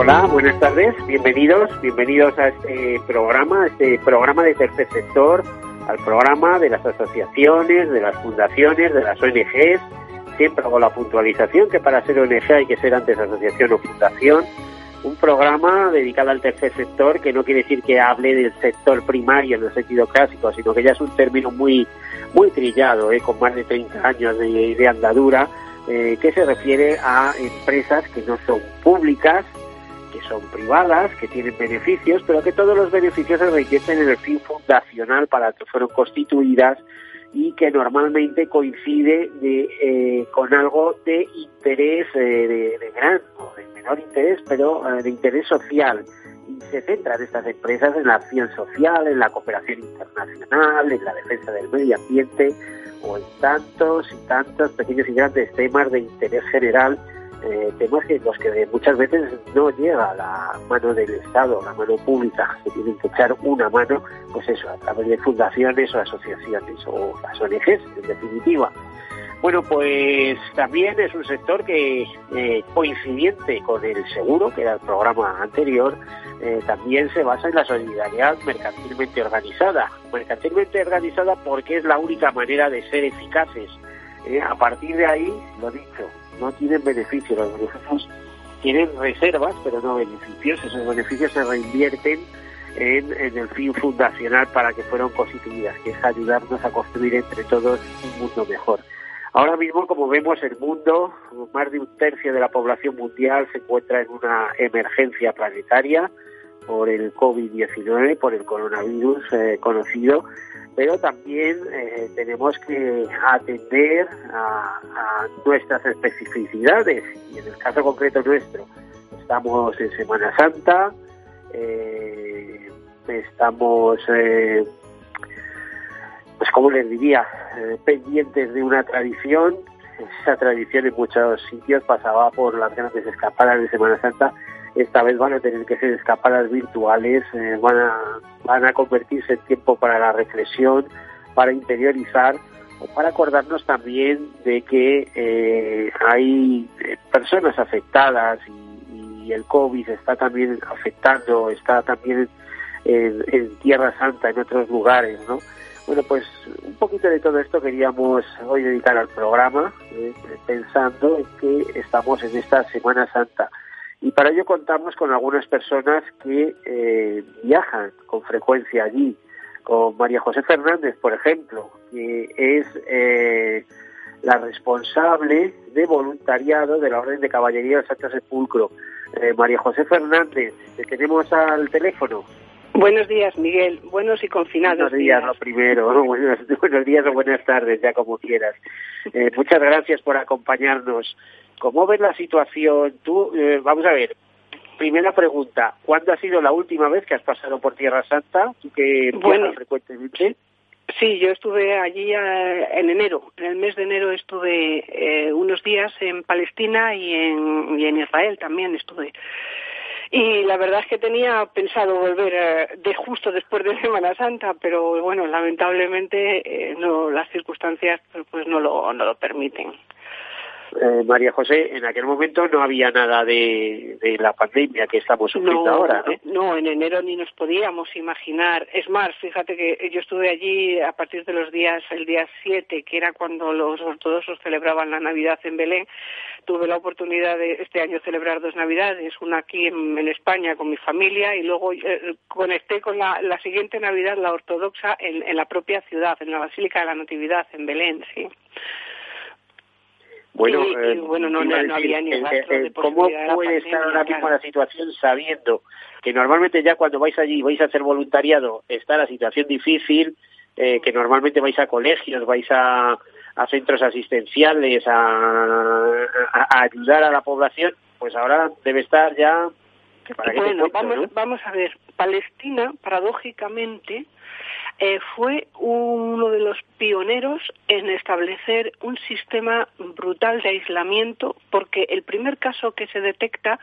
Hola, buenas tardes, bienvenidos, bienvenidos a este programa, a este programa de tercer sector, al programa de las asociaciones, de las fundaciones, de las ONGs. Siempre hago la puntualización que para ser ONG hay que ser antes asociación o fundación. Un programa dedicado al tercer sector que no quiere decir que hable del sector primario en el sentido clásico, sino que ya es un término muy muy trillado, ¿eh? con más de 30 años de, de andadura, eh, que se refiere a empresas que no son públicas, son privadas, que tienen beneficios, pero que todos los beneficios se reinvierten en el fin fundacional para que fueron constituidas y que normalmente coincide de, eh, con algo de interés eh, de, de, gran o de menor interés, pero eh, de interés social. Y se centran estas empresas en la acción social, en la cooperación internacional, en la defensa del medio ambiente o en tantos y tantos pequeños y grandes temas de interés general eh, temas que los que muchas veces no llega la mano del Estado, la mano pública, se tienen que echar una mano, pues eso, a través de fundaciones o asociaciones o las ONGs, en definitiva. Bueno, pues también es un sector que, eh, coincidente con el seguro, que era el programa anterior, eh, también se basa en la solidaridad mercantilmente organizada. Mercantilmente organizada porque es la única manera de ser eficaces. Eh, a partir de ahí, lo dicho, no tienen beneficios, los beneficios tienen reservas, pero no beneficios, esos beneficios se reinvierten en, el fin fundacional para que fueron constituidas, que es ayudarnos a construir entre todos un mundo mejor. Ahora mismo, como vemos, el mundo, más de un tercio de la población mundial se encuentra en una emergencia planetaria por el COVID-19, por el coronavirus eh, conocido, pero también eh, tenemos que atender a, nuestras especificidades. Y en el caso concreto nuestro estamos en Semana Santa, eh, estamos, eh, pues como les diría, pendientes de una tradición, esa tradición en muchos sitios pasaba por las grandes escapadas de Semana Santa esta vez van a tener que ser escapadas virtuales, eh, van, a, van a convertirse en tiempo para la reflexión, para interiorizar o para acordarnos también de que eh, hay personas afectadas y, el COVID está también afectando, está también en, Tierra Santa, en otros lugares, ¿no? Bueno, pues un poquito de todo esto queríamos hoy dedicar al programa, eh, pensando en que estamos en esta Semana Santa y para ello contamos con algunas personas que eh, viajan con frecuencia allí, con María José Fernández, por ejemplo, que es eh, la responsable de voluntariado de la Orden de Caballería del Santo Sepulcro. Eh, María José Fernández, te tenemos al teléfono. Buenos días, Miguel. Buenos y confinados. Buenos días, días. lo primero. Buenos, buenos, días o buenas tardes, ya como quieras. Eh, muchas gracias por acompañarnos. ¿Cómo ves la situación? Tú, eh, vamos a ver, primera pregunta, ¿cuándo ha sido la última vez que has pasado por Tierra Santa? ¿Tú que bueno, frecuentemente? Sí, yo estuve allí eh, en enero. En el mes de enero estuve eh, unos días en Palestina y en, y en Israel también estuve. Y la verdad es que tenía pensado volver eh, de justo después de Semana Santa, pero bueno, lamentablemente eh, no las circunstancias pues no lo no lo permiten. Eh, María José, en aquel momento no había nada de, de la pandemia que estamos sufriendo no, ahora, ¿no? No, en enero ni nos podíamos imaginar. Es más, fíjate que yo estuve allí a partir de los días, el día 7, que era cuando los ortodoxos celebraban la Navidad en Belén. Tuve la oportunidad de este año celebrar dos Navidades, una aquí en, en España con mi familia y luego eh, conecté con la, la, siguiente Navidad, la ortodoxa, en, en la propia ciudad, en la Basílica de la Natividad, en Belén, sí. Bueno, y, eh, y, bueno no, no, no, había ni rastro eh, de ¿Cómo puede estar ahora mismo la situación sabiendo que normalmente ya cuando vais allí vais a hacer voluntariado está la situación difícil, eh, que normalmente vais a colegios, vais a, a centros asistenciales, a, a, a, ayudar a la población pues ahora debe estar ya... bueno, vamos, vamos a ver. Palestina, paradójicamente, eh, fue uno de los pioneros en establecer un sistema brutal de aislamiento porque el primer caso que se detecta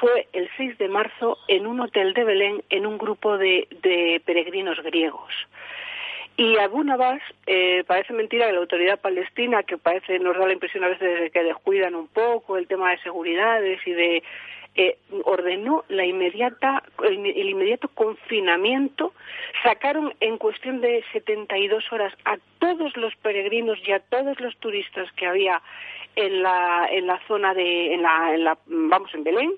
fue el 6 de marzo en un hotel de Belén en un grupo de, peregrinos griegos. Y Abu Nabas, eh, parece mentira que la autoridad palestina, que parece nos da la impresión a veces de que descuidan un poco el tema de seguridades y de eh, ordenó el, inmediato confinamiento, sacaron en cuestión de 72 horas a todos los peregrinos y a todos los turistas que había en la, zona de, en la, vamos, en Belén,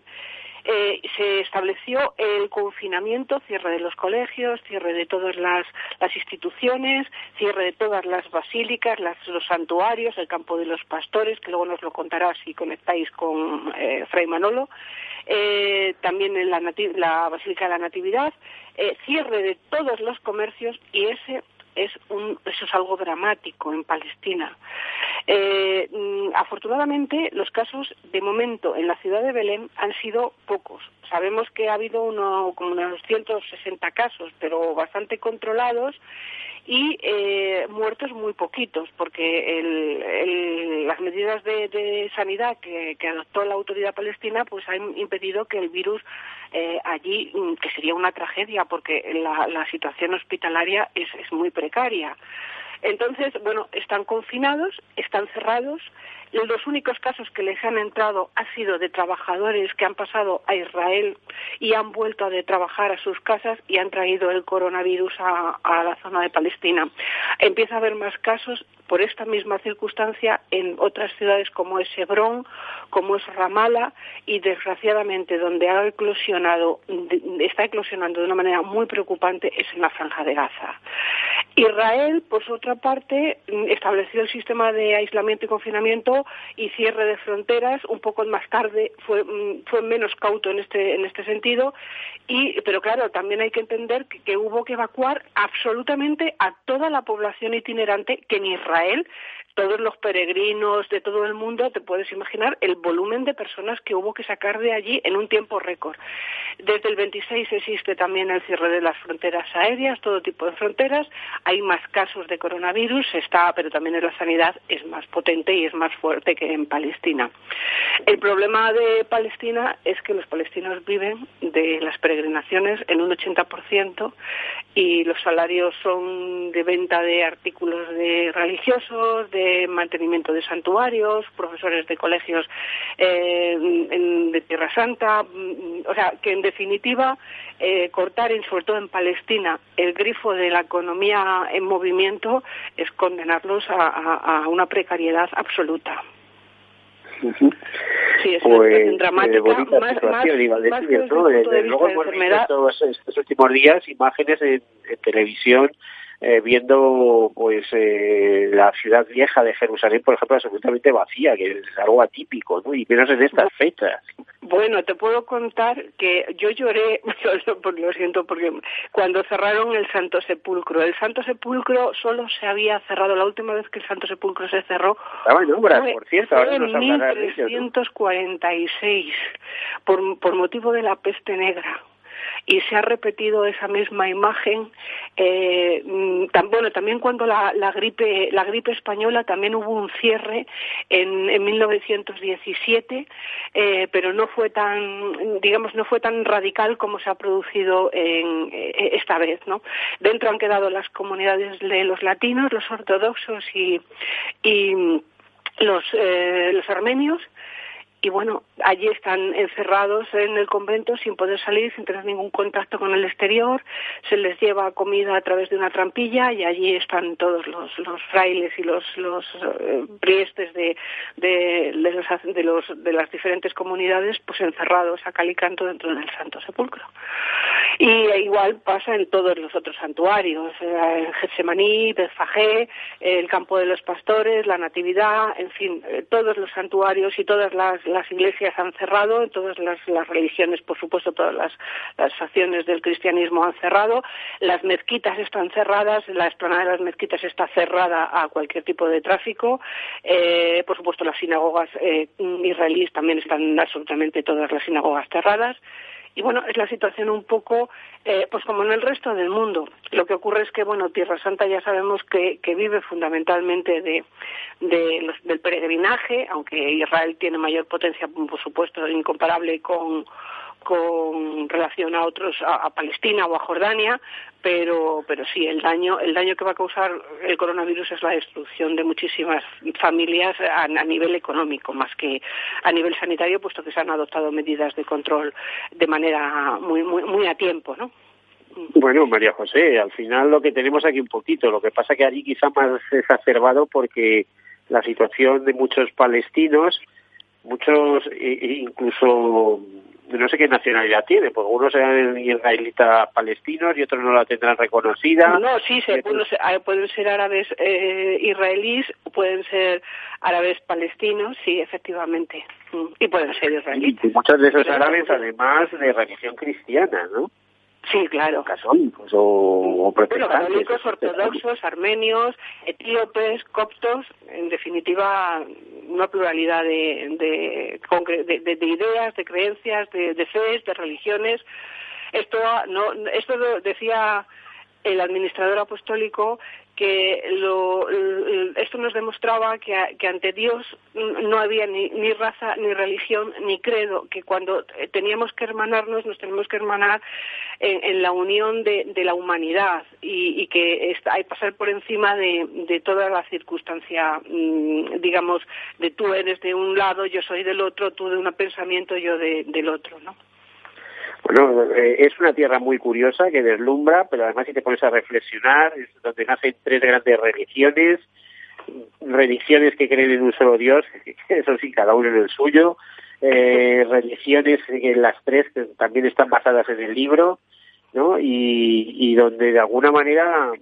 eh, se estableció el confinamiento, cierre de los colegios, cierre de todas las, las instituciones, cierre de todas las basílicas, las, los santuarios, el campo de los pastores, que luego nos lo contará si conectáis con eh, Fray Manolo, eh, también en la, la Basílica de la Natividad, eh, cierre de todos los comercios y ese es un, eso es algo dramático en Palestina. Eh, mm, afortunadamente, los casos de momento en la ciudad de Belén han sido pocos. Sabemos que ha habido uno, como unos 160 casos, pero bastante controlados y eh, muertos muy poquitos, porque el, las medidas de, sanidad que, adoptó la autoridad palestina pues han impedido que el virus eh, allí, mm, que sería una tragedia, porque la, la situación hospitalaria es, es muy precaria. Entonces, bueno, están confinados, están cerrados, los únicos casos que les han entrado ha sido de trabajadores que han pasado a Israel y han vuelto a trabajar a sus casas y han traído el coronavirus a, la zona de Palestina. Empieza a haber más casos por esta misma circunstancia en otras ciudades como es Hebrón, como es Ramallah y desgraciadamente donde ha eclosionado, está eclosionando de una manera muy preocupante es en la franja de Gaza. Israel, por otra parte, estableció el sistema de aislamiento y confinamiento y cierre de fronteras un poco más tarde, fue, mm, fue menos cauto en este, en este sentido, y, pero claro, también hay que entender que, que hubo que evacuar absolutamente a toda la población itinerante que en Israel todos los peregrinos de todo el mundo, te puedes imaginar el volumen de personas que hubo que sacar de allí en un tiempo récord. Desde el 26 existe también el cierre de las fronteras aéreas, todo tipo de fronteras. Hay más casos de coronavirus, está, pero también en la sanidad es más potente y es más fuerte que en Palestina. El problema de Palestina es que los palestinos viven de las peregrinaciones en un 80% y los salarios son de venta de artículos de religiosos, de mantenimiento de santuarios, profesores de colegios eh, de Tierra Santa, mm, o sea, que en definitiva eh, cortar, sobre todo en Palestina, el grifo de la economía en movimiento es condenarlos a, una precariedad absoluta. Sí, es pues, dramática, eh, más, más, más luego hemos visto estos, últimos días imágenes en televisión eh, viendo pues eh, la ciudad vieja de Jerusalén, por ejemplo, absolutamente vacía, que es algo atípico, ¿no? Y menos en estas fechas. Bueno, te puedo contar que yo lloré, lo siento, porque cuando cerraron el Santo Sepulcro, el Santo Sepulcro solo se había cerrado, la última vez que el Santo Sepulcro se cerró, Estaba en obras, por cierto, ahora en 1346, por, por motivo de la peste negra y se ha repetido esa misma imagen eh, mm, bueno también cuando la, gripe la gripe española también hubo un cierre en, en 1917 eh, pero no fue tan digamos no fue tan radical como se ha producido en, eh, esta vez no dentro han quedado las comunidades de los latinos los ortodoxos y, y los, eh, los armenios y bueno, allí están encerrados en el convento sin poder salir, sin tener ningún contacto con el exterior, se les lleva comida a través de una trampilla y allí están todos los, los frailes y los, los eh, priestes de, de, de, los, de, las diferentes comunidades pues encerrados a cal y canto dentro del Santo Sepulcro. Y igual pasa en todos los otros santuarios, eh, en Getsemaní, Betfagé, el Campo de los Pastores, la Natividad, en fin, eh, todos los santuarios y todas las, iglesias han cerrado, todas las, religiones, por supuesto, todas las, las facciones del cristianismo han cerrado, las mezquitas están cerradas, la explanada de las mezquitas está cerrada a cualquier tipo de tráfico, eh, por supuesto las sinagogas israelíes también están absolutamente todas las sinagogas cerradas, y bueno, es la situación un poco, eh, pues como en el resto del mundo. Lo que ocurre es que, bueno, Tierra Santa ya sabemos que, que vive fundamentalmente de, del peregrinaje, aunque Israel tiene mayor potencia, por supuesto, incomparable con, con relación a otros a, Palestina o a Jordania pero pero sí el daño el daño que va a causar el coronavirus es la destrucción de muchísimas familias a, nivel económico más que a nivel sanitario puesto que se han adoptado medidas de control de manera muy muy muy a tiempo no bueno, María José, al final lo que tenemos aquí un poquito, lo que pasa que allí quizá más exacerbado porque la situación de muchos palestinos, muchos incluso no sé qué nacionalidad tiene, porque unos serán israelitas palestinos y otros no la tendrán reconocida. No, sí, se, pueden ser árabes eh, israelíes, pueden ser árabes palestinos, sí, efectivamente, mm, y pueden ser israelitas. Y muchos de esos árabes, además, de religión cristiana, ¿no? Sí, claro. Católicos o, o católicos, ortodoxos, armenios, etíopes, coptos, en definitiva, una pluralidad de, de, de, ideas, de creencias, de, de fe, de religiones. Esto, no, esto decía el administrador apostólico que lo, esto nos demostraba que, ante Dios no había ni, ni, raza, ni religión, ni credo, que cuando teníamos que hermanarnos, nos tenemos que hermanar en, la unión de, la humanidad y, que hay pasar por encima de, toda la circunstancia, mm, digamos, de tú eres de un lado, yo soy del otro, tú de un pensamiento, yo del otro, ¿no? Bueno, eh, es una tierra muy curiosa que deslumbra, pero además si te pones a reflexionar, es donde nacen tres grandes religiones, religiones que creen en un solo Dios, eso sí, cada uno en el suyo, eh, religiones en las tres que también están basadas en el libro, ¿no? Y, y donde de alguna manera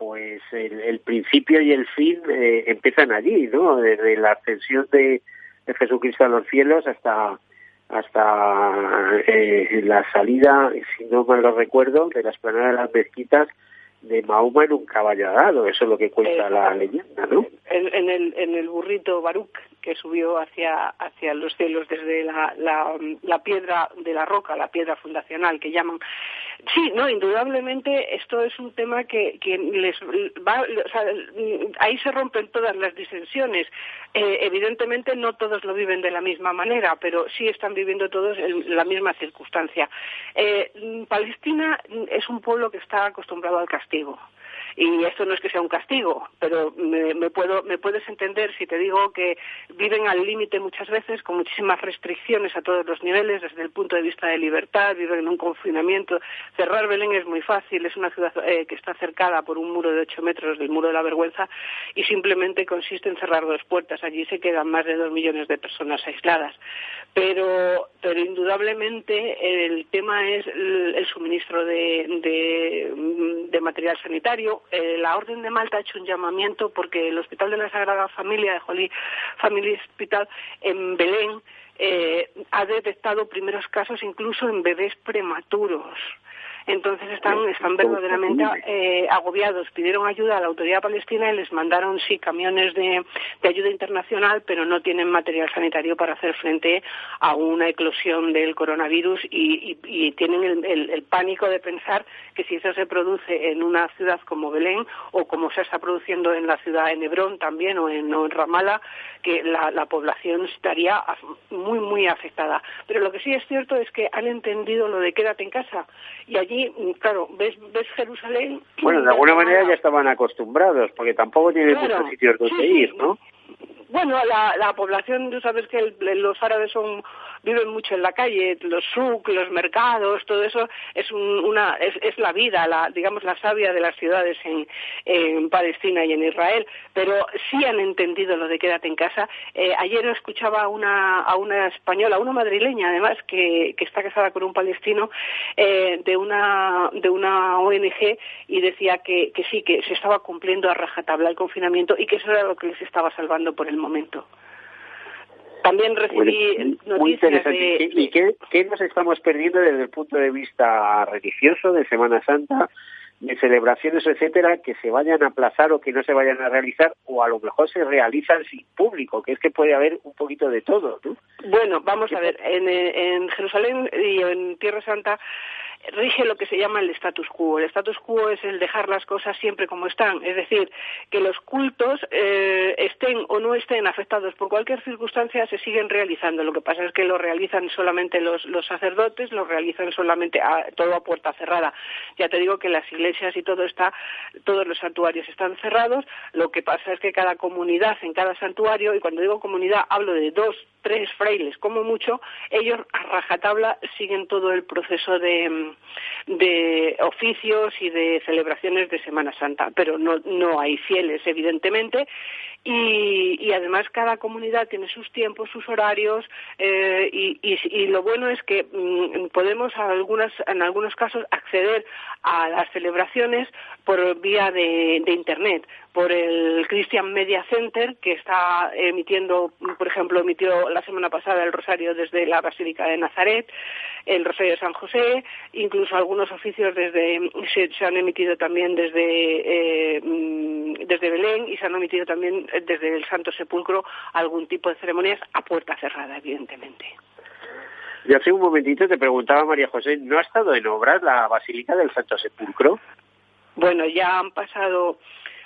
pues el, principio y el fin eh, empiezan allí, ¿no? Desde la ascensión de, de Jesucristo a los cielos hasta hasta eh, la salida, si no mal lo recuerdo, de la esplanada de las mezquitas de Mahoma en un caballo dado, eso es lo que cuenta la leyenda, ¿no? En, el, en el burrito Baruch que subió hacia, hacia los cielos desde la, la, la piedra de la roca, la piedra fundacional que llaman. Sí, no, indudablemente esto es un tema que, que les va, o sea, ahí se rompen todas las disensiones. Eh, evidentemente no todos lo viven de la misma manera, pero sí están viviendo todos en la misma circunstancia. Eh, Palestina es un pueblo que está acostumbrado al castigo y esto no es que sea un castigo, pero me, puedo, me puedes entender si te digo que viven al límite muchas veces con muchísimas restricciones a todos los niveles desde el punto de vista de libertad, viven en un confinamiento. Cerrar Belén es muy fácil, es una ciudad eh, que está cercada por un muro de ocho metros del muro de la vergüenza y simplemente consiste en cerrar dos puertas. Allí se quedan más de dos millones de personas aisladas. Pero, pero indudablemente el tema es el, suministro de, de material sanitario, eh, la Orden de Malta ha hecho un llamamiento porque el Hospital de la Sagrada Familia de Holy Family Hospital en Belén eh, ha detectado primeros casos incluso en bebés prematuros. Entonces están, están verdaderamente eh, agobiados. Pidieron ayuda a la autoridad palestina y les mandaron, sí, camiones de, ayuda internacional, pero no tienen material sanitario para hacer frente a una eclosión del coronavirus y, tienen el, pánico de pensar que si eso se produce en una ciudad como Belén o como se está produciendo en la ciudad de Hebrón también o en, o Ramallah, que la, la población estaría muy, muy afectada. Pero lo que sí es cierto es que han entendido lo de quédate en casa y allí claro, ves, ves Jerusalén. Bueno, de alguna manera ya estaban acostumbrados, porque tampoco tienen muchos sitios donde ir, ¿no? Bueno, la, la población, tú sabes que los árabes son viven mucho en la calle, los souk, los mercados, todo eso es una es, la vida, la digamos la savia de las ciudades en, Palestina y en Israel, pero sí han entendido lo de quédate en casa. Eh, ayer escuchaba a una española, una madrileña además, que, que está casada con un palestino eh, de una de una ONG y decía que, que sí, que se estaba cumpliendo a rajatabla el confinamiento y que eso era lo que les estaba salvando por el momento. También recibí noticias de... ¿Y qué, qué nos estamos perdiendo desde el punto de vista religioso de Semana Santa? de celebraciones, etcétera, que se vayan a aplazar o que no se vayan a realizar, o a lo mejor se realizan sin público, que es que puede haber un poquito de todo, ¿no? Bueno, vamos a ver, en, en Jerusalén y en Tierra Santa rige lo que se llama el status quo. El status quo es el dejar las cosas siempre como están, es decir, que los cultos eh, estén o no estén afectados por cualquier circunstancia se siguen realizando. Lo que pasa es que lo realizan solamente los, los sacerdotes, lo realizan solamente a, todo a puerta cerrada. Ya te digo que las iglesias y todo está, todos los santuarios están cerrados. Lo que pasa es que cada comunidad en cada santuario, y cuando digo comunidad hablo de dos, tres frailes como mucho, ellos a rajatabla siguen todo el proceso de, de oficios y de celebraciones de Semana Santa, pero no, no hay fieles, evidentemente, y, además cada comunidad tiene sus tiempos, sus horarios, eh, y, lo bueno es que mm, podemos en algunos casos acceder a las celebraciones por vía de Internet por el Christian Media Center, que está emitiendo, por ejemplo, emitió la semana pasada el Rosario desde la Basílica de Nazaret, el Rosario de San José, incluso algunos oficios desde se, han emitido también desde eh, mm, desde Belén y se han emitido también desde el Santo Sepulcro algún tipo de ceremonias a puerta cerrada, evidentemente. Y hace un momentito te preguntaba María José, ¿no ha estado en obras la Basílica del Santo Sepulcro? Bueno, ya han pasado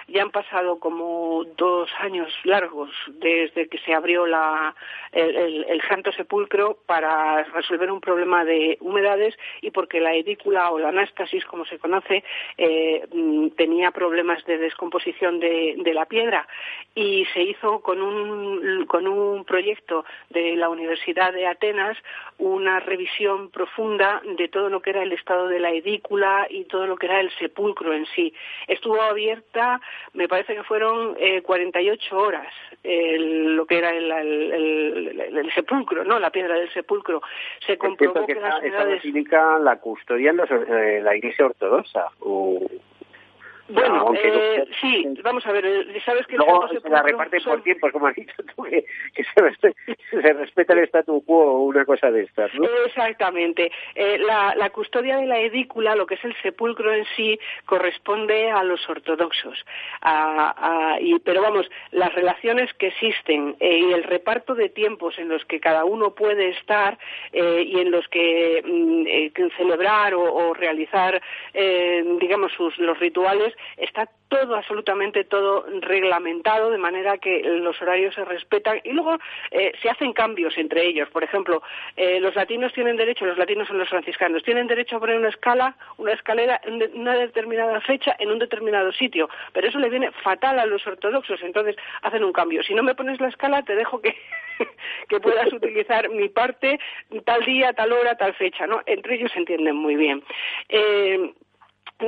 ya han pasado como dos años largos desde que se abrió la, el, el, Santo Sepulcro para resolver un problema de humedades y porque la edícula o la anástasis, como se conoce, eh, mm, tenía problemas de descomposición de, de, la piedra y se hizo con un, con un proyecto de la Universidad de Atenas una revisión profunda de todo lo que era el estado de la edícula y todo lo que era el sepulcro en sí. Estuvo abierta me parece que fueron eh, 48 horas lo que era el, el, sepulcro, ¿no? La piedra del sepulcro. Se comprobó que, las basílica la custodian eh, la Iglesia Ortodoxa. O... Bueno, eh, sí, vamos a ver, eh, sabes que Luego se la reparte por tiempos, como has dicho tú, que, se, respeta, el statu quo o una cosa de estas, ¿no? Exactamente. Eh, la, la, custodia de la edícula, lo que es el sepulcro en sí, corresponde a los ortodoxos. A, y, pero vamos, las relaciones que existen eh, y el reparto de tiempos en los que cada uno puede estar eh, y en los que mm, celebrar o, o realizar, digamos, sus, los rituales, está todo, absolutamente todo reglamentado, de manera que los horarios se respetan y luego eh, se hacen cambios entre ellos. Por ejemplo, eh, los latinos tienen derecho, los latinos son los franciscanos, tienen derecho a poner una escala, una escalera en una determinada fecha en un determinado sitio, pero eso le viene fatal a los ortodoxos, entonces hacen un cambio. Si no me pones la escala, te dejo que, que puedas utilizar mi parte tal día, tal hora, tal fecha, ¿no? Entre ellos se entienden muy bien. Eh,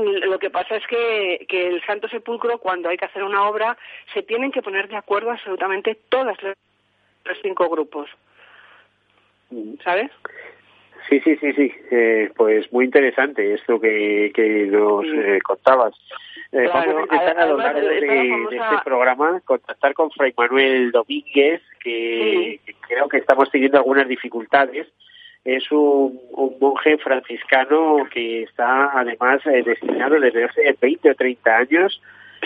lo que pasa es que, que el Santo Sepulcro, cuando hay que hacer una obra, se tienen que poner de acuerdo absolutamente todas los cinco grupos. ¿Sabes? Sí, sí, sí, sí. Eh, pues muy interesante esto que, que nos eh, contabas. Eh, vamos a intentar a lo largo de, este programa contactar con Fray Manuel Domínguez, que creo que estamos teniendo algunas dificultades es un, monje franciscano que está además eh, destinado desde hace 20 o 30 años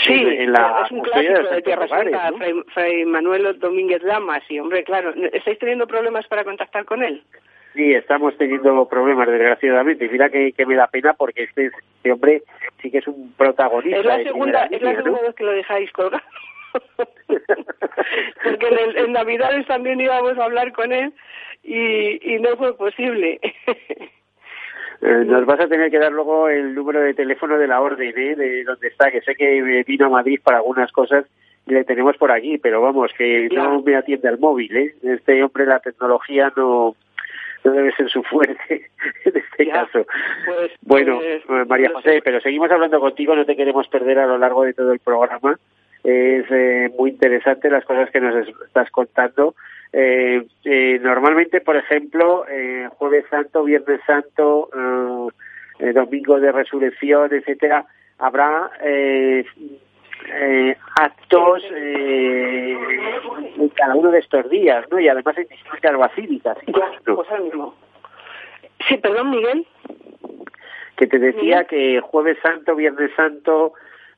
Sí, en la es un clásico de, Tierra Santa, Fray, Manuel Domínguez Lamas, y hombre, claro, ¿estáis teniendo problemas para contactar con él? Sí, estamos teniendo problemas, desgraciadamente. Mira que, que me da pena porque este, este, hombre sí que es un protagonista. Es la segunda, es la segunda vez que lo dejáis colgar. porque en, en Navidades también íbamos a hablar con él y, y no fue posible. Eh, nos vas a tener que dar luego el número de teléfono de la orden, ¿eh? de donde está, que sé que vino a Madrid para algunas cosas y le tenemos por aquí, pero vamos, que no me atiende al móvil, ¿eh? Este hombre la tecnología no no debe ser su fuerte en este caso. Pues, bueno, pues, María José, pero seguimos hablando contigo, no te queremos perder a lo largo de todo el programa. Es eh, muy interesante las cosas que nos estás contando. Eh, eh, normalmente, por ejemplo, eh, Jueves Santo, Viernes Santo, eh, Domingo de Resurrección, etcétera, habrá actos eh, en cada uno de estos días, ¿no? Y además hay distintas basílicas. pues mismo. Sí, perdón, Miguel. Que te decía que Jueves Santo, Viernes Santo,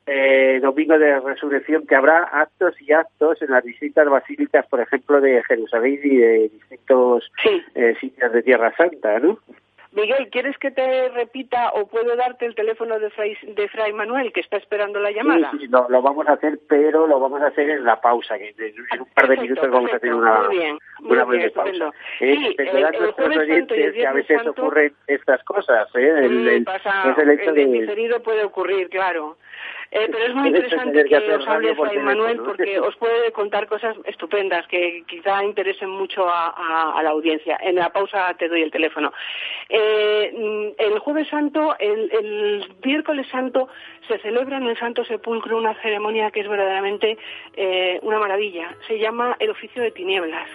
eh, Domingo de Resurrección, que habrá actos y actos en las distintas basílicas, por ejemplo, de Jerusalén y de distintos eh, sitios de Tierra Santa, ¿no? Miguel, ¿quieres que te repita o puedo darte el teléfono de Fray, de Fray Manuel que está esperando la llamada? Sí, sí lo, lo, vamos a hacer, pero lo vamos a hacer en la pausa, que en un par de minutos vamos a tener una, muy bien, una muy breve pausa. Eh, sí, el, nuestros oyentes que a veces Santo, ocurren estas cosas, ¿eh? El, el, pasa, es el hecho el de... diferido puede ocurrir, claro. Eh, pero es muy interesante que os hable Fray Manuel porque os puede contar cosas estupendas que quizá interesen mucho a, a, a, la audiencia. En la pausa te doy el teléfono. Eh, el Jueves Santo, el, el, miércoles Santo, se celebra en el Santo Sepulcro una ceremonia que es verdaderamente eh, una maravilla. Se llama el oficio de tinieblas.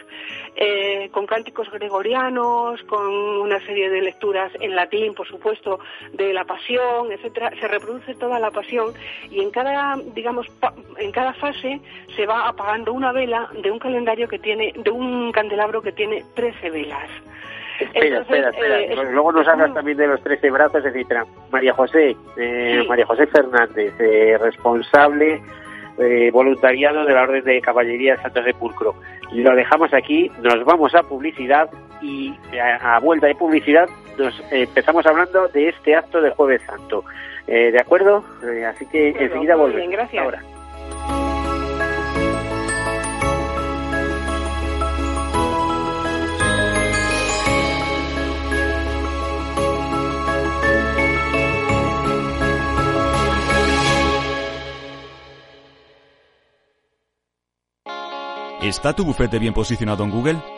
Con cánticos gregorianos, con una serie de lecturas en latín, por supuesto, de la pasión, etcétera, se reproduce toda la pasión y en cada, digamos, en cada fase se va apagando una vela de un calendario que tiene, de un candelabro que tiene 13 velas. Espera, Entonces, espera, espera. Eh, Luego nos hablas también de los 13 brazos, etcétera. María José, eh, sí. María José Fernández, eh, responsable eh, voluntariado de la Orden de Caballería de Santo Sepulcro. Lo dejamos aquí, nos vamos a publicidad y a, a vuelta de publicidad nos eh, empezamos hablando de este acto de Jueves Santo. Eh, ¿De acuerdo? así que bueno, enseguida volvemos. Bien, gracias. Ahora. ¿Está tu bufete bien posicionado en Google?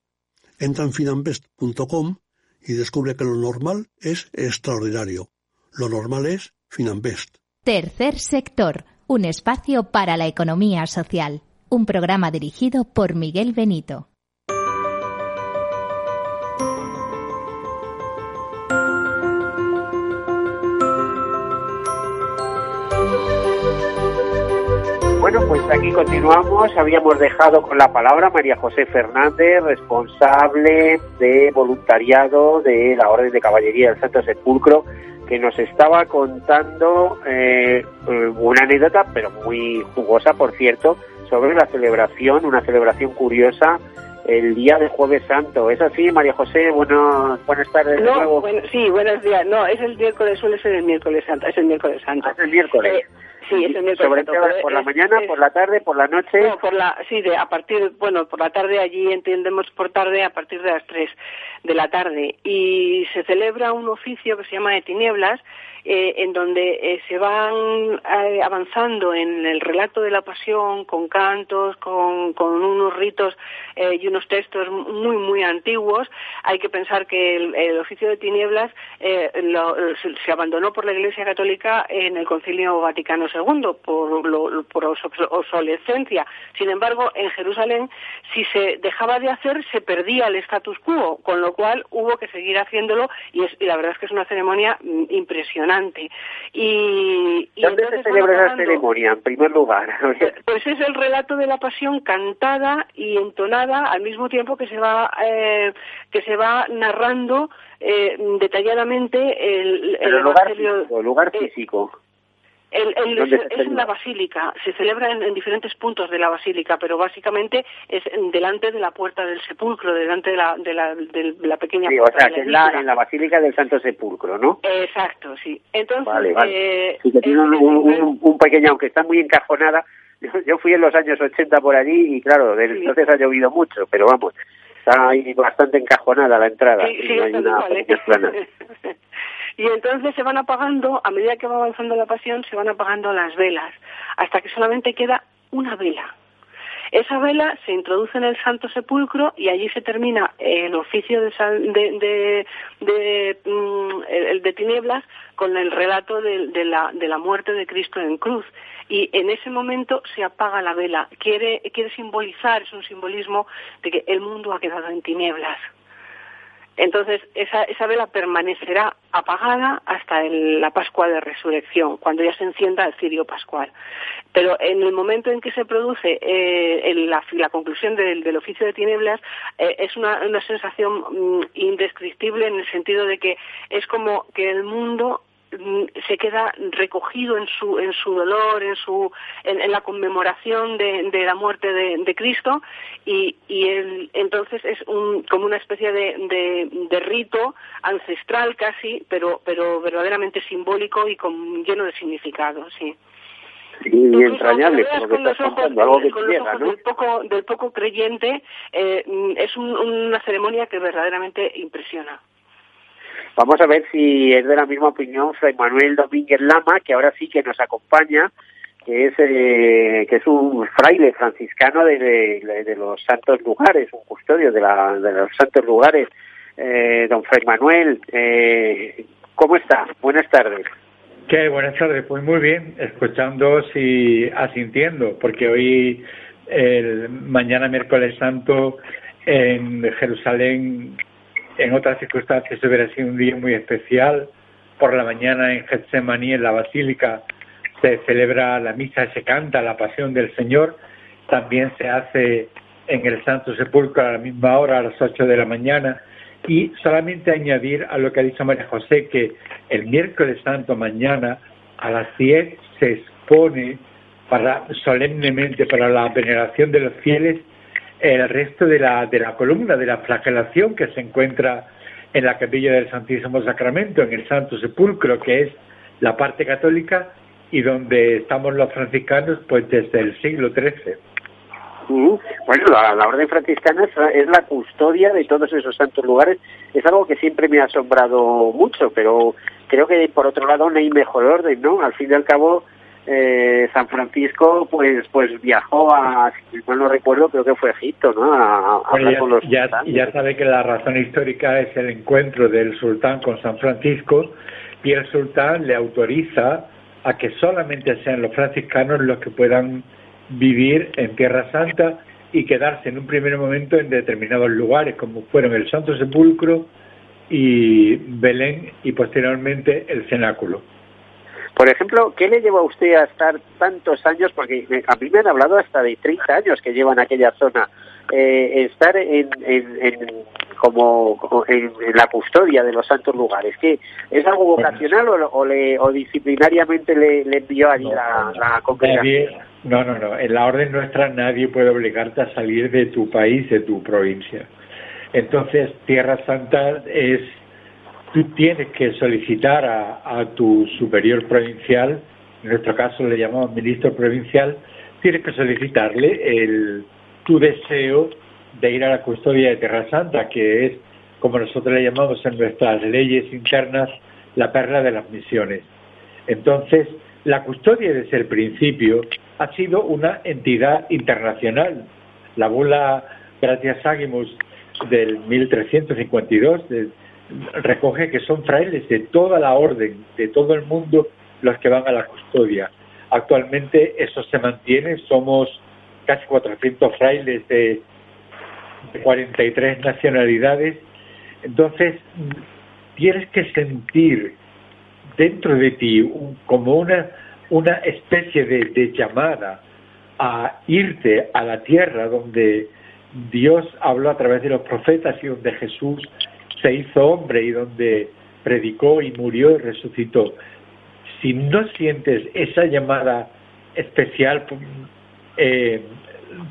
Entra en finanbest.com y descubre que lo normal es extraordinario. Lo normal es Finanbest. Tercer sector, un espacio para la economía social. Un programa dirigido por Miguel Benito. Bueno, pues aquí continuamos. Habíamos dejado con la palabra a María José Fernández, responsable de voluntariado de la Orden de Caballería del Santo Sepulcro, que nos estaba contando eh, una anécdota, pero muy jugosa, por cierto, sobre la celebración, una celebración curiosa el día de Jueves Santo. ¿Es así, María José? Bueno, buenas tardes. No, de nuevo. bueno, sí, buenos días. No, es el miércoles, suele ser el miércoles santo. Es el miércoles santo. Ah, es el miércoles. Eh, sí, es el miércoles ¿Sobre qué hora? ¿Por la es- mañana, es- por la tarde, por la noche? No, por la, sí, de, a partir, bueno, por la tarde allí entendemos por tarde a partir de las 3 de la tarde. Y se celebra un oficio que se llama de tinieblas, eh, en donde eh, se van eh, avanzando en el relato de la pasión con cantos, con, con unos ritos y unos textos muy, muy antiguos. Hay que pensar que el, oficio de tinieblas lo- se, se abandonó por la Iglesia Católica en el Concilio Vaticano II por, lo, por obsolescencia. Sin embargo, en Jerusalén, si se dejaba de hacer, se perdía el status quo, con lo cual hubo que seguir haciéndolo y, es, la verdad es que es una ceremonia mm, impresionante. Y, ¿Dónde se celebra esa ceremonia, en primer lugar? pues es el relato de la pasión cantada y entonada al mismo tiempo que se va, eh, que se va narrando eh, detalladamente el, el, lugar físico, lugar físico. El, el, es, en la basílica, se celebra en, diferentes puntos de la basílica, pero básicamente es delante de la puerta del sepulcro, delante de la, de la, de la pequeña sí, o sea, que es la, en la basílica del Santo Sepulcro, ¿no? Exacto, sí. Entonces, vale, vale. Eh, sí, que tiene un, un, pequeño, aunque está muy encajonada, yo, fui en los años 80 por allí y claro, desde entonces ha llovido mucho, pero vamos, está ahí bastante encajonada la entrada. Sí, sí, hay una y entonces se van apagando, a medida que va avanzando la pasión, se van apagando las velas, hasta que solamente queda una vela. Esa vela se introduce en el Santo Sepulcro y allí se termina el oficio de, de, de, mm, de tinieblas con el relato de, de, la, de la muerte de Cristo en cruz. Y en ese momento se apaga la vela. Quiere, quiere simbolizar, es un simbolismo de que el mundo ha quedado en tinieblas. Entonces, esa, esa vela permanecerá apagada hasta la Pascua de Resurrección, cuando ya se encienda el cirio pascual. Pero en el momento en que se produce eh, la, conclusión del, oficio de tinieblas, eh, es una, una sensación mm, indescriptible en el sentido de que es como que el mundo se queda recogido en su en su dolor en su en, la conmemoración de, de, la muerte de, Cristo. Y, y entonces es un, como una especie de, de, rito ancestral casi pero pero verdaderamente simbólico y con lleno de significado sí. Y entrañable con los ojos, algo que con los ojos del poco del poco creyente eh, mm, es una ceremonia que verdaderamente impresiona Vamos a ver si es de la misma opinión Fray Manuel Domínguez Lama, que ahora sí que nos acompaña, que es eh, que es un fraile franciscano de, de, los santos lugares, un custodio de, la, de los santos lugares. Eh, don Fray Manuel, eh, ¿cómo está? Buenas tardes. ¿Qué? Buenas tardes. Pues muy bien, escuchando y asintiendo, porque hoy, el mañana miércoles santo, en Jerusalén en otras circunstancias hubiera sido un día muy especial. Por la mañana en Getsemaní, en la Basílica, se celebra la misa, se canta la pasión del Señor. También se hace en el Santo Sepulcro a la misma hora, a las 8 de la mañana. Y solamente añadir a lo que ha dicho María José, que el miércoles santo mañana a las 10 se expone para, solemnemente para la veneración de los fieles el resto de la, de la columna de la flagelación que se encuentra en la capilla del Santísimo Sacramento, en el Santo Sepulcro, que es la parte católica y donde estamos los franciscanos pues desde el siglo XIII. Bueno, la, orden franciscana es, la custodia de todos esos santos lugares. Es algo que siempre me ha asombrado mucho, pero creo que por otro lado no hay mejor orden, ¿no? Al fin y al cabo, eh, San Francisco pues pues viajó a, si mal no recuerdo, creo que fue Egipto, ¿no? A, ya, con los ya, ya, sabe que la razón histórica es el encuentro del sultán con San Francisco y el sultán le autoriza a que solamente sean los franciscanos los que puedan vivir en Tierra Santa y quedarse en un primer momento en determinados lugares, como fueron el Santo Sepulcro y Belén y posteriormente el Cenáculo. Por ejemplo, ¿qué le llevó a usted a estar tantos años? Porque a mí me han hablado hasta de 30 años que llevan aquella zona. Eh, estar en, como, en, la custodia de los santos lugares. ¿Qué, ¿Es algo vocacional o, le, o disciplinariamente le, envió allí la, la congregación? no, no, no. En la orden nuestra nadie puede obligarte a salir de tu país, de tu provincia. Entonces, Tierra Santa es tú tienes que solicitar a, tu superior provincial, en nuestro caso le llamamos ministro provincial, tienes que solicitarle el, tu deseo de ir a la custodia de Tierra Santa, que es, como nosotros le llamamos en nuestras leyes internas, la perla de las misiones. Entonces, la custodia desde el principio ha sido una entidad internacional. La bula Gratias Agimus del 1352, recoge que son frailes de toda la orden, de todo el mundo, los que van a la custodia. Actualmente eso se mantiene, somos casi 400 frailes de, 43 nacionalidades. Entonces, tienes que sentir dentro de ti como una, una especie de llamada a irte a la tierra donde Dios habló a través de los profetas y donde Jesús se hizo hombre y donde predicó y murió y resucitó. Si no sientes esa llamada especial, eh,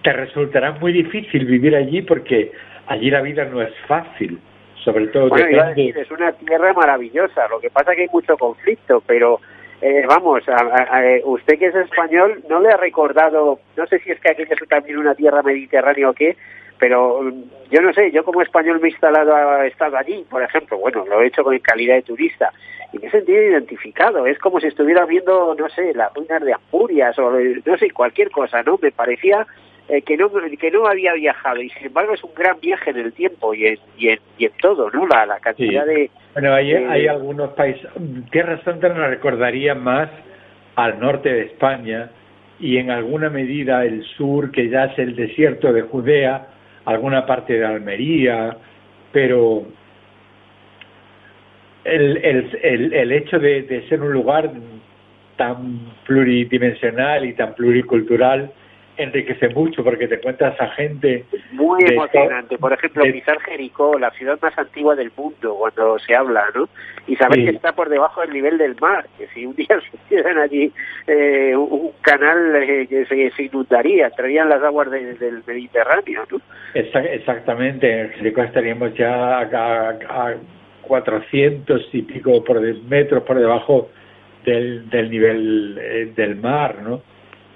te resultará muy difícil vivir allí porque allí la vida no es fácil. Sobre todo bueno, es una tierra maravillosa. Lo que pasa es que hay mucho conflicto, pero eh, vamos, a, usted que es español, ¿no le ha recordado, no sé si es que aquella es también una tierra mediterránea o qué, pero yo no sé, yo como español me he instalado, he estado allí, por ejemplo, bueno, lo he hecho con calidad de turista, y me he sentido identificado, es como si estuviera viendo, no sé, las ruinas de Asturias o no sé, cualquier cosa, ¿no? Me parecía eh, que no que no había viajado y sin embargo es un gran viaje en el tiempo y en, y en, y en todo no la, la cantidad de bueno hay, hay algunos países Tierra Santa nos recordaría más al norte de España y en alguna medida el sur que ya es el desierto de Judea alguna parte de Almería pero el, el, el, hecho de, de ser un lugar tan pluridimensional y tan pluricultural enriquece mucho porque te cuentas a gente muy emocionante. Por ejemplo pisar Jericó la ciudad más antigua del mundo cuando se habla no y saber que está por debajo del nivel del mar que si un día se hicieran allí eh, un canal eh, que se, inundaría traerían las aguas del Mediterráneo ¿no? exactamente. En Jericó estaríamos ya a, a, 400 y pico por metros por debajo del, del nivel eh, del mar no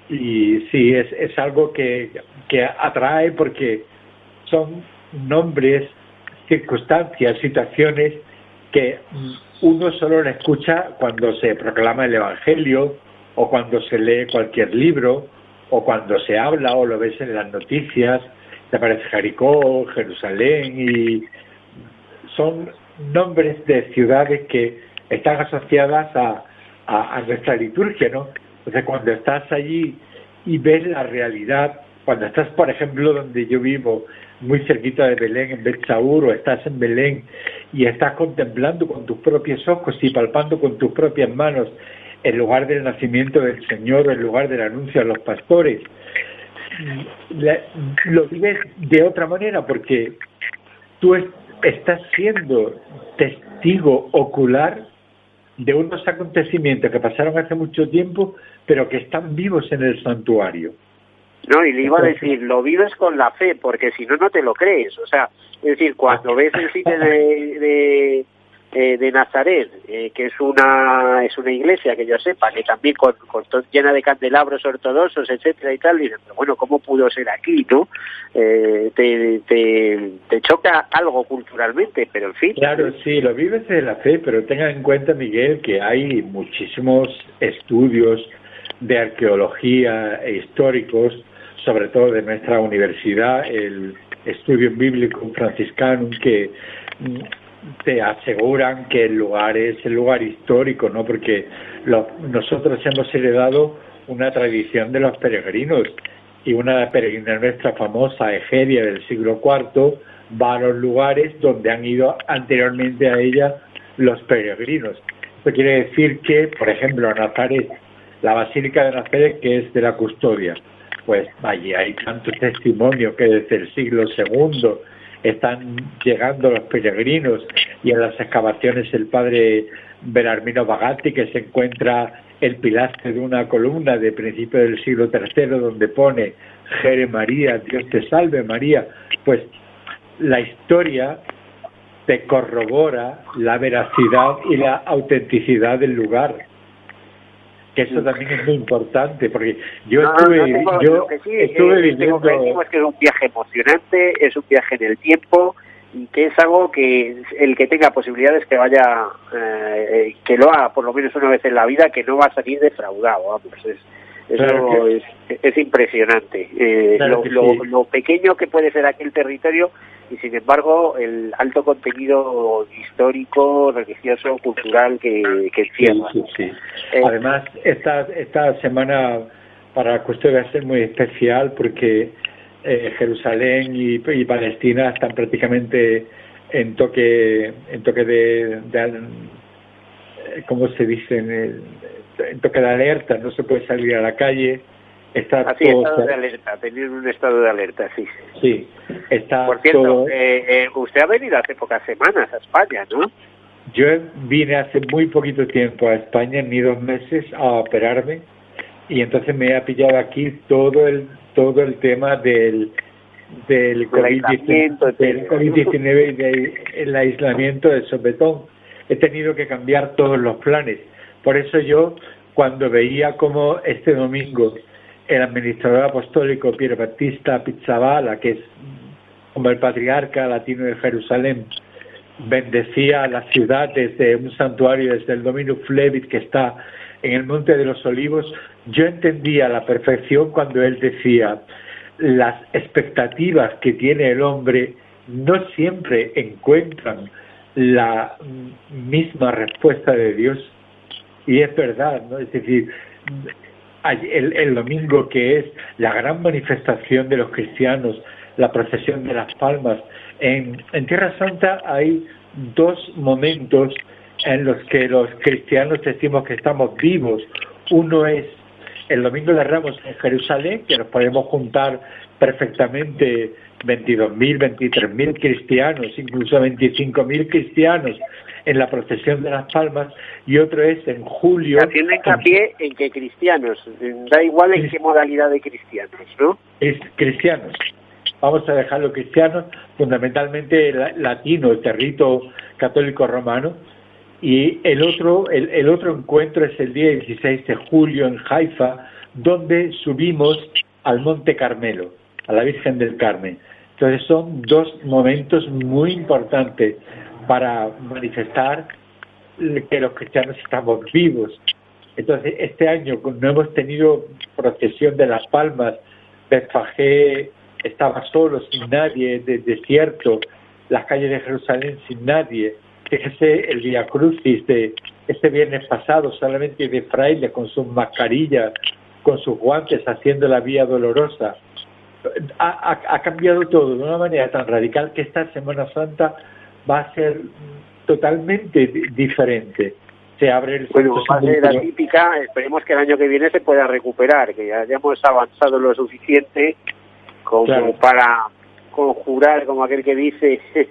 y sí, es, es algo que, que atrae porque son nombres, circunstancias, situaciones que uno solo le escucha cuando se proclama el Evangelio o cuando se lee cualquier libro o cuando se habla o lo ves en las noticias, te aparece Jericó, Jerusalén y son nombres de ciudades que están asociadas a, a nuestra liturgia, ¿no? Entonces, cuando estás allí y ves la realidad, cuando estás, por ejemplo, donde yo vivo, muy cerquita de Belén, en Betsaur, o estás en Belén y estás contemplando con tus propios ojos y palpando con tus propias manos el lugar del nacimiento del Señor, el lugar del anuncio a los pastores, lo vives de otra manera porque tú estás siendo testigo ocular de unos acontecimientos que pasaron hace mucho tiempo, pero que están vivos en el santuario. No, y le iba a decir, lo vives con la fe, porque si no, no te lo crees. O sea, es decir, cuando ves el cine de, eh, de Nazaret, eh, que es una es una iglesia que yo sepa, que también con, con llena de candelabros ortodoxos, etcétera y tal, y pero bueno, ¿cómo pudo ser aquí, no? Eh, te, te, te, choca algo culturalmente, pero en fin. Claro, sí, lo vives de la fe, pero tenga en cuenta, Miguel, que hay muchísimos estudios de arqueología e históricos, sobre todo de nuestra universidad, el Estudio Bíblico Franciscanum, que te aseguran que el lugar es el lugar histórico, ¿no? Porque nosotros hemos heredado una tradición de los peregrinos y una peregrina nuestra famosa, Egeria del siglo IV, va a los lugares donde han ido anteriormente a ella los peregrinos. Esto quiere decir que, por ejemplo, Nazaret, la Basílica de Nazaret, que es de la custodia, pues allí hay tantos testimonios que desde el siglo II están llegando los peregrinos y en las excavaciones el padre Benarmino Bagatti que se encuentra el pilastre de una columna de principio del siglo III donde pone Jere María, Dios te salve María, pues la historia te corrobora la veracidad y la autenticidad del lugar que eso también es muy importante porque yo estuve yo estuve viviendo es que es un viaje emocionante es un viaje en el tiempo y que es algo que el que tenga posibilidades que vaya eh, que lo haga por lo menos una vez en la vida que no va a salir defraudado vamos es Eso es, es, impresionante. Eh, lo, pequeño que puede ser aquel territorio y sin embargo el alto contenido histórico, religioso, cultural que, que encierra. Eh, Además, esta, esta semana para Custo va a ser muy especial porque eh, Jerusalén y, Palestina están prácticamente en toque en toque de, de ¿cómo se dice? En, toque de alerta, no se puede salir a la calle. Está Así, estado de alerta, tener un estado de alerta, sí. Sí, está Por cierto, eh, eh, usted ha venido hace pocas semanas a España, ¿no? Yo vine hace muy poquito tiempo a España, ni dos meses, a operarme y entonces me ha pillado aquí todo el todo el tema del del COVID-19 y del aislamiento del sopetón. He tenido que cambiar todos los planes. Por eso yo, cuando veía como este domingo el administrador apostólico Piero Battista Pizzabala, que es como el patriarca latino de Jerusalén, bendecía la ciudad desde un santuario, desde el Dominus Flevit que está en el Monte de los Olivos, yo entendía a la perfección cuando él decía, las expectativas que tiene el hombre no siempre encuentran la misma respuesta de Dios. Y es verdad, ¿no? Es decir, el, domingo que es la gran manifestación de los cristianos, la procesión de las palmas, en, en Tierra Santa hay dos momentos en los que los cristianos decimos que estamos vivos. Uno es el Domingo de Ramos en Jerusalén, que nos podemos juntar perfectamente 22.000, 23.000 cristianos, incluso 25.000 cristianos en la procesión de las palmas, y otro es en julio. Haciendo hincapié en que cristianos, da igual en qué modalidad de cristianos, ¿no? Es cristianos. Vamos a dejarlo cristianos, fundamentalmente latino, el territo católico romano, y el otro, el, otro encuentro es el día 16 de julio en Haifa, donde subimos al Monte Carmelo, a la Virgen del Carmen. Entonces son dos momentos muy importantes para manifestar que los cristianos estamos vivos. Entonces este año no hemos tenido procesión de las palmas, Betfagé estaba solo, sin nadie, de desierto, las calles de Jerusalén sin nadie Fíjese el Via Crucis de este viernes pasado, solamente de fraile con sus mascarillas, con sus guantes, haciendo la vía dolorosa. Ha, cambiado todo de una manera tan radical que esta Semana Santa va a ser totalmente diferente. Se abre el bueno, va a ser la típica, esperemos que el año que viene se pueda recuperar, que ya hayamos avanzado lo suficiente como para conjurar, como aquel que dice,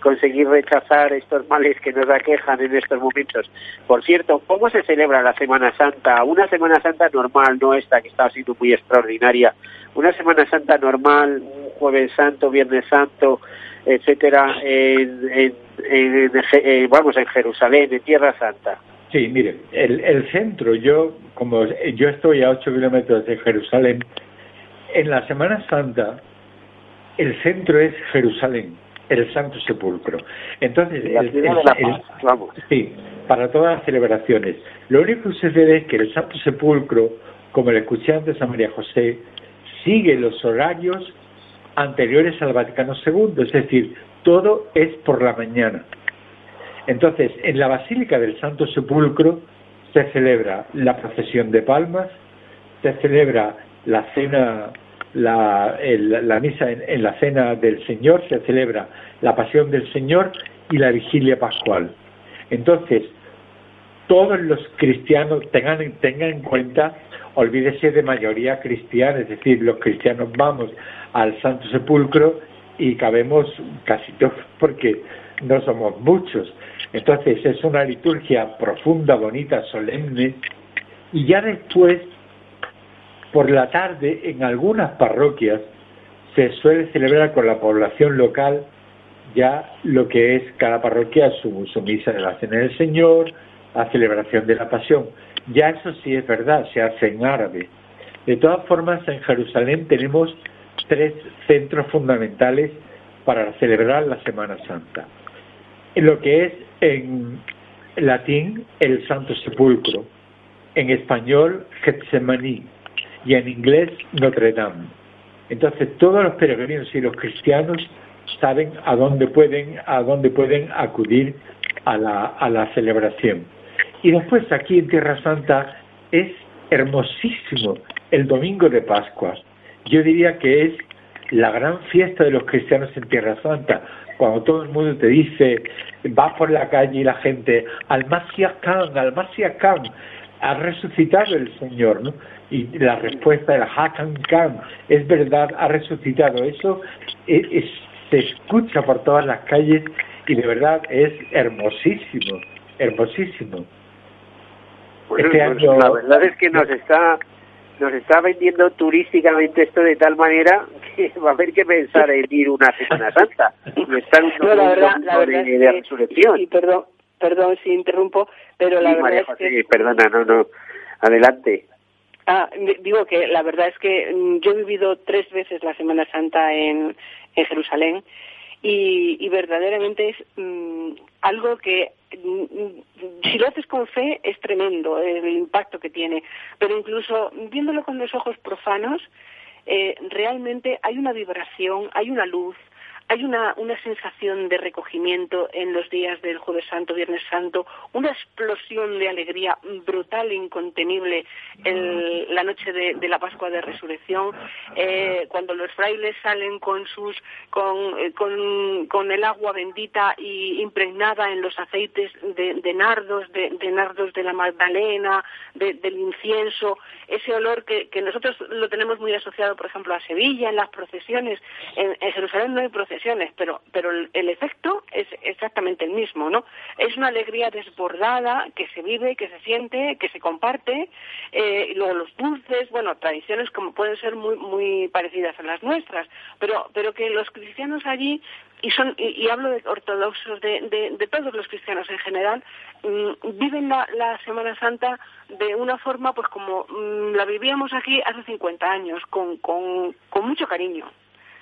conseguir rechazar estos males que nos aquejan en estos momentos. Por cierto, ¿cómo se celebra la Semana Santa? Una Semana Santa normal, no esta que está siendo muy extraordinaria. Una Semana Santa normal, un Jueves Santo, Viernes Santo, etcétera, en, vamos, en Jerusalén, en Tierra Santa. Sí, mire, el, el centro, yo como yo estoy a 8 kilómetros de Jerusalén, en la Semana Santa el centro es Jerusalén el Santo Sepulcro. Entonces, sí, para todas las celebraciones. Lo único que sucede es que el Santo Sepulcro, como le escuché antes a María José, sigue los horarios anteriores al Vaticano II, es decir, todo es por la mañana. Entonces, en la Basílica del Santo Sepulcro se celebra la procesión de palmas, se celebra la cena la, la misa en, la cena del Señor, se celebra la pasión del Señor y la vigilia pascual. Entonces, todos los cristianos tengan, tengan en cuenta, olvídese de mayoría cristiana, es decir, los cristianos vamos al Santo Sepulcro y cabemos casi todos porque no somos muchos. Entonces es una liturgia profunda, bonita, solemne, y ya después por la tarde, en algunas parroquias, se suele celebrar con la población local ya lo que es cada parroquia su, su misa de la Cena del Señor, la celebración de la Pasión. Ya eso sí es verdad, se hace en árabe. De todas formas, en Jerusalén tenemos tres centros fundamentales para celebrar la Semana Santa. Lo que es en latín el Santo Sepulcro, en español Getsemaní y en inglés Notre Dame. Entonces todos los peregrinos y los cristianos saben a dónde pueden, a dónde pueden acudir a la, a la celebración. Y después aquí en Tierra Santa es hermosísimo el domingo de Pascua. Yo diría que es la gran fiesta de los cristianos en Tierra Santa, cuando todo el mundo te dice, va por la calle y la gente, al Khan, al Khan, ha resucitado el Señor, ¿no? Y la respuesta del Hakan Khan, es verdad, ha resucitado. Eso se escucha por todas las calles y de verdad es hermosísimo, hermosísimo. Este pues la verdad es que nos está nos está vendiendo turísticamente esto de tal manera que va a haber que pensar en ir una Semana Santa y estar un no, la verdad, la verdad de, resurrección. Y, perdón, perdón si interrumpo, pero la verdad es que... perdona, no, no, adelante. Ah, digo que la verdad es que mm, yo he vivido tres veces la Semana Santa en, en Jerusalén y, verdaderamente es mm, algo que mm, si lo haces con fe es tremendo el impacto que tiene, pero incluso viéndolo con los ojos profanos, eh, realmente hay una vibración, hay una luz, hay una, una sensación de recogimiento en los días del Jueves Santo, Viernes Santo, una explosión de alegría brutal e incontenible en la noche de, la Pascua de Resurrección, eh, cuando los frailes salen con sus con, eh, con, el agua bendita y impregnada en los aceites de, nardos, de, nardos de la Magdalena, del incienso, ese olor que, nosotros lo tenemos muy asociado, por ejemplo, a Sevilla, en las procesiones. En, en Jerusalén no hay procesiones pero, pero el efecto es exactamente el mismo, ¿no? Es una alegría desbordada que se vive, que se siente, que se comparte, eh, y luego los dulces, bueno, tradiciones como pueden ser muy, muy parecidas a las nuestras, pero, pero que los cristianos allí y son y, hablo de ortodoxos de, de, todos los cristianos en general mm, viven la, la, Semana Santa de una forma pues como mm, la vivíamos aquí hace 50 años con, con mucho cariño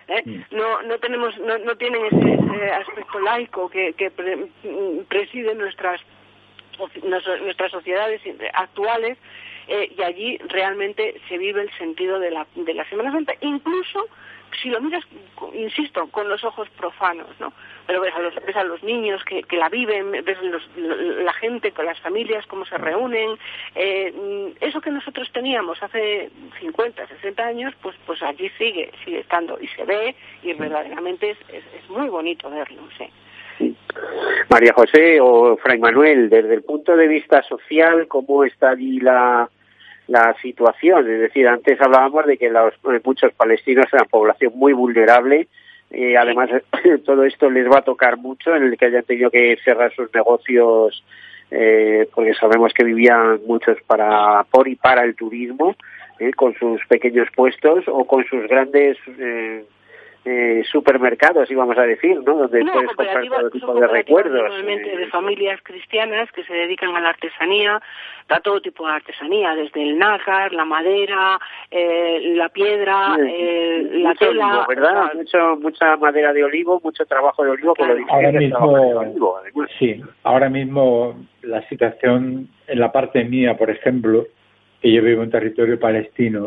¿eh? Mm. no no tenemos no, no tienen ese, aspecto laico que, que preside nuestras nuestras sociedades actuales eh, y allí realmente se vive el sentido de la, de la Semana Santa, incluso si lo miras, insisto, con los ojos profanos, ¿no? Pero ves a los, ves a los niños que, que la viven, ves la gente con las familias, cómo se reúnen. Eh, eso que nosotros teníamos hace 50, 60 años, pues, pues allí sigue, sigue estando y se ve y verdaderamente es, es, muy bonito verlo, sí. María José o Fray Manuel, desde el punto de vista social, ¿cómo está allí la, la situación. Es decir, antes hablábamos de que los, eh, muchos palestinos eran población muy vulnerable. y además, todo esto les va a tocar mucho en el que hayan tenido que cerrar sus negocios eh, porque sabemos que vivían muchos para por y para el turismo eh, con sus pequeños puestos o con sus grandes eh, eh, supermercados, íbamos a decir, ¿no? Donde puedes comprar todo tipo de recuerdos. Normalmente de familias cristianas que se dedican a la artesanía, a todo tipo de artesanía, desde el nácar, la madera, eh, la piedra, eh, la tela. ¿verdad? mucho, mucha madera de olivo, mucho trabajo de olivo, claro. ahora mismo, sí, ahora mismo la situación en la parte mía, por ejemplo, que yo vivo en territorio palestino,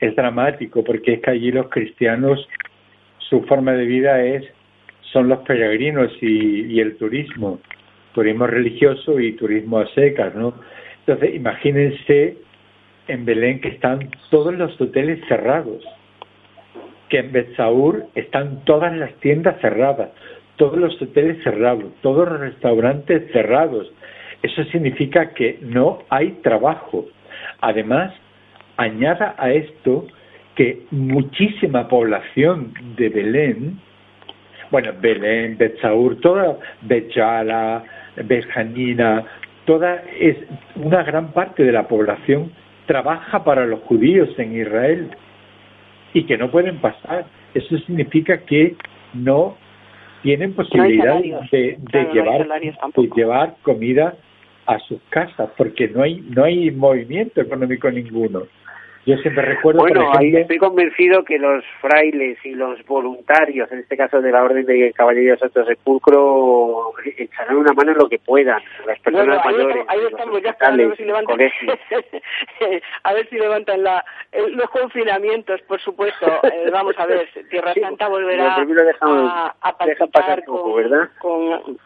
es dramático porque es que allí los cristianos su forma de vida es son los peregrinos y, el turismo, turismo religioso y turismo a secas, ¿no? Entonces, imagínense en Belén que están todos los hoteles cerrados, que en Betsaur están todas las tiendas cerradas, todos los hoteles cerrados, todos los restaurantes cerrados. Eso significa que no hay trabajo. Además, añada a esto que muchísima población de Belén, bueno, Belén, Betsaur, toda Bechala, Benjanina, toda es una gran parte de la población trabaja para los judíos en Israel y que no pueden pasar. Eso significa que no tienen posibilidad de, llevar de llevar comida a sus casas porque no hay no hay movimiento económico ninguno. Yo siempre recuerdo. Bueno, ahí estoy convencido que los frailes y los voluntarios, en este caso de la Orden de Caballería Santo Sepulcro, echarán una mano en lo que puedan. Las personas mayores. Ahí estamos, ya a ver si levantan, a ver si levantan la, los confinamientos, por supuesto. Eh, vamos a ver, Tierra Santa volverá a, a participar con, ¿verdad? con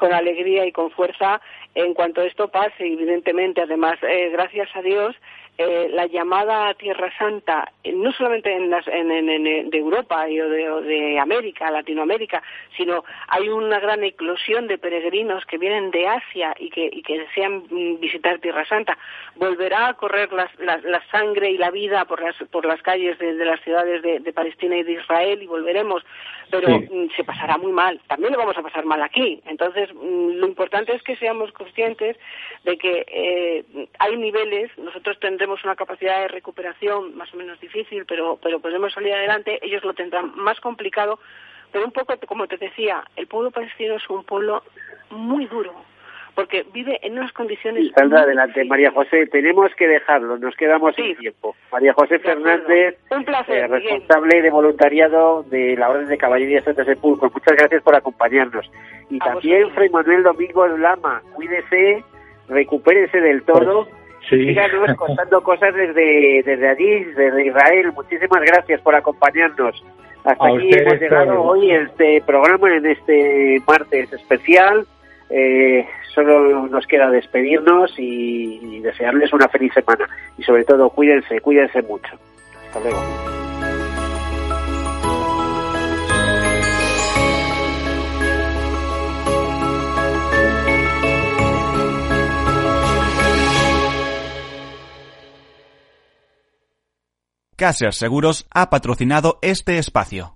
con alegría y con fuerza en cuanto esto pase, evidentemente. Además, eh, gracias a Dios, eh, la llamada a Tierra Santa, eh, no solamente en, las, en, de Europa y, o, de, América, Latinoamérica, sino hay una gran eclosión de peregrinos que vienen de Asia y que, y que desean mm, visitar Tierra Santa. Volverá a correr la, la, sangre y la vida por las, por las calles de, las ciudades de, Palestina y de Israel y volveremos, pero mm, se pasará muy mal. También lo vamos a pasar mal aquí. Entonces, mm, lo importante es que seamos conscientes de que eh, hay niveles, nosotros tendremos una capacidad de recuperación más o menos difícil, pero, pero podemos salir adelante, ellos lo tendrán más complicado, pero un poco, como te decía, el pueblo palestino es un pueblo muy duro, porque vive en unas condiciones. Saldrá adelante, María José. Tenemos que dejarlo, nos quedamos sin tiempo. María José Fernández, un placer, eh, responsable de voluntariado de la Orden de Caballería Santa Sepulcro. Muchas gracias por acompañarnos. Y también Fray Manuel Domingo Lama, cuídese, recupérese del todo. Sí. contando cosas desde, desde allí, desde Israel. Muchísimas gracias por acompañarnos. Hasta aquí hemos llegado hoy en este programa, en este martes especial. Eh, solo nos queda despedirnos y desearles una feliz semana. Y sobre todo, cuídense, cuídense mucho. Hasta luego. Caser Seguros ha patrocinado este espacio.